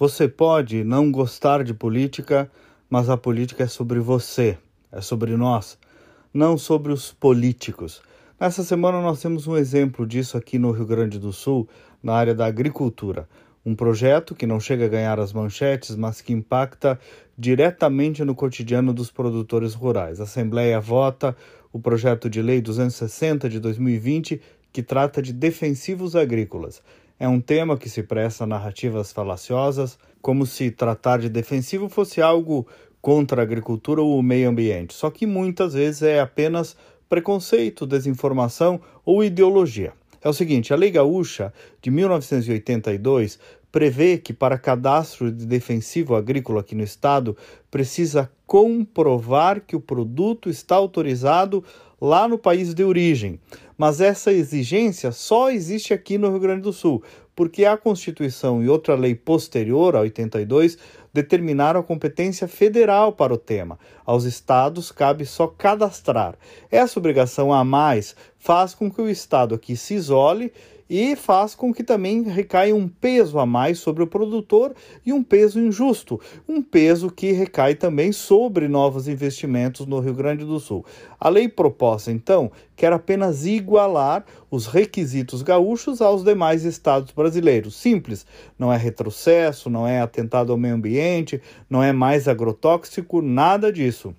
Você pode não gostar de política, mas a política é sobre você, é sobre nós, não sobre os políticos. Nessa semana nós temos um exemplo disso aqui no Rio Grande do Sul, na área da agricultura. Um projeto que não chega a ganhar as manchetes, mas que impacta diretamente no cotidiano dos produtores rurais. A Assembleia vota o projeto de lei 260 de 2020, que trata de defensivos agrícolas. É um tema que se presta a narrativas falaciosas, como se tratar de defensivo fosse algo contra a agricultura ou o meio ambiente. Só que muitas vezes é apenas preconceito, desinformação ou ideologia. É o seguinte: a Lei Gaúcha de 1982 prevê que para cadastro de defensivo agrícola aqui no estado precisa comprovar que o produto está autorizado lá no país de origem. Mas essa exigência só existe aqui no Rio Grande do Sul, porque a Constituição e outra lei posterior a 82 determinaram a competência federal para o tema. Aos estados cabe só cadastrar. Essa obrigação a mais faz com que o estado aqui se isole e faz com que também recaia um peso a mais sobre o produtor e um peso injusto, um peso que recai também sobre novos investimentos no Rio Grande do Sul. A lei proposta, então, quer apenas igualar os requisitos gaúchos aos demais estados brasileiros. Simples, não é retrocesso, não é atentado ao meio ambiente, não é mais agrotóxico, nada disso.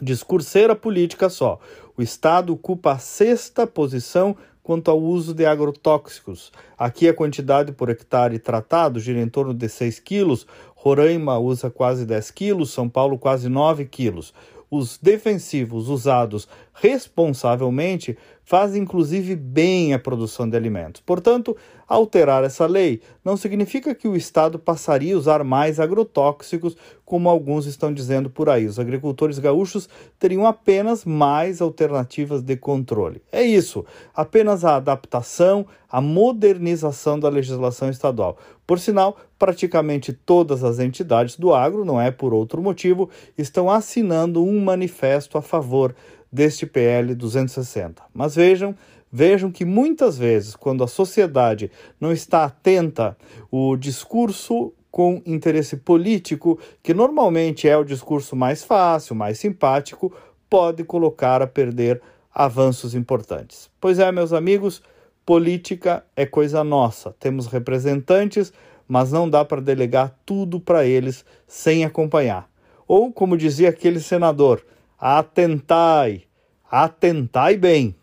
Discurseira política só. O Estado ocupa a sexta posição quanto ao uso de agrotóxicos. Aqui a quantidade por hectare tratado gira em torno de 6 quilos, Roraima usa quase 10 quilos, São Paulo quase 9 quilos. Os defensivos usados responsavelmente fazem inclusive bem a produção de alimentos. Portanto, alterar essa lei não significa que o Estado passaria a usar mais agrotóxicos, como alguns estão dizendo por aí. Os agricultores gaúchos teriam apenas mais alternativas de controle. É isso, apenas a adaptação, a modernização da legislação estadual. Por sinal, praticamente todas as entidades do agro, não é por outro motivo, estão assinando um manifesto a favor deste PL 260. Mas vejam, vejam que muitas vezes, quando a sociedade não está atenta, o discurso com interesse político, que normalmente é o discurso mais fácil, mais simpático, pode colocar a perder avanços importantes. Pois é, meus amigos, política é coisa nossa. Temos representantes, mas não dá para delegar tudo para eles sem acompanhar. Ou, como dizia aquele senador, atentai, atentai bem.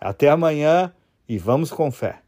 Até amanhã e vamos com fé.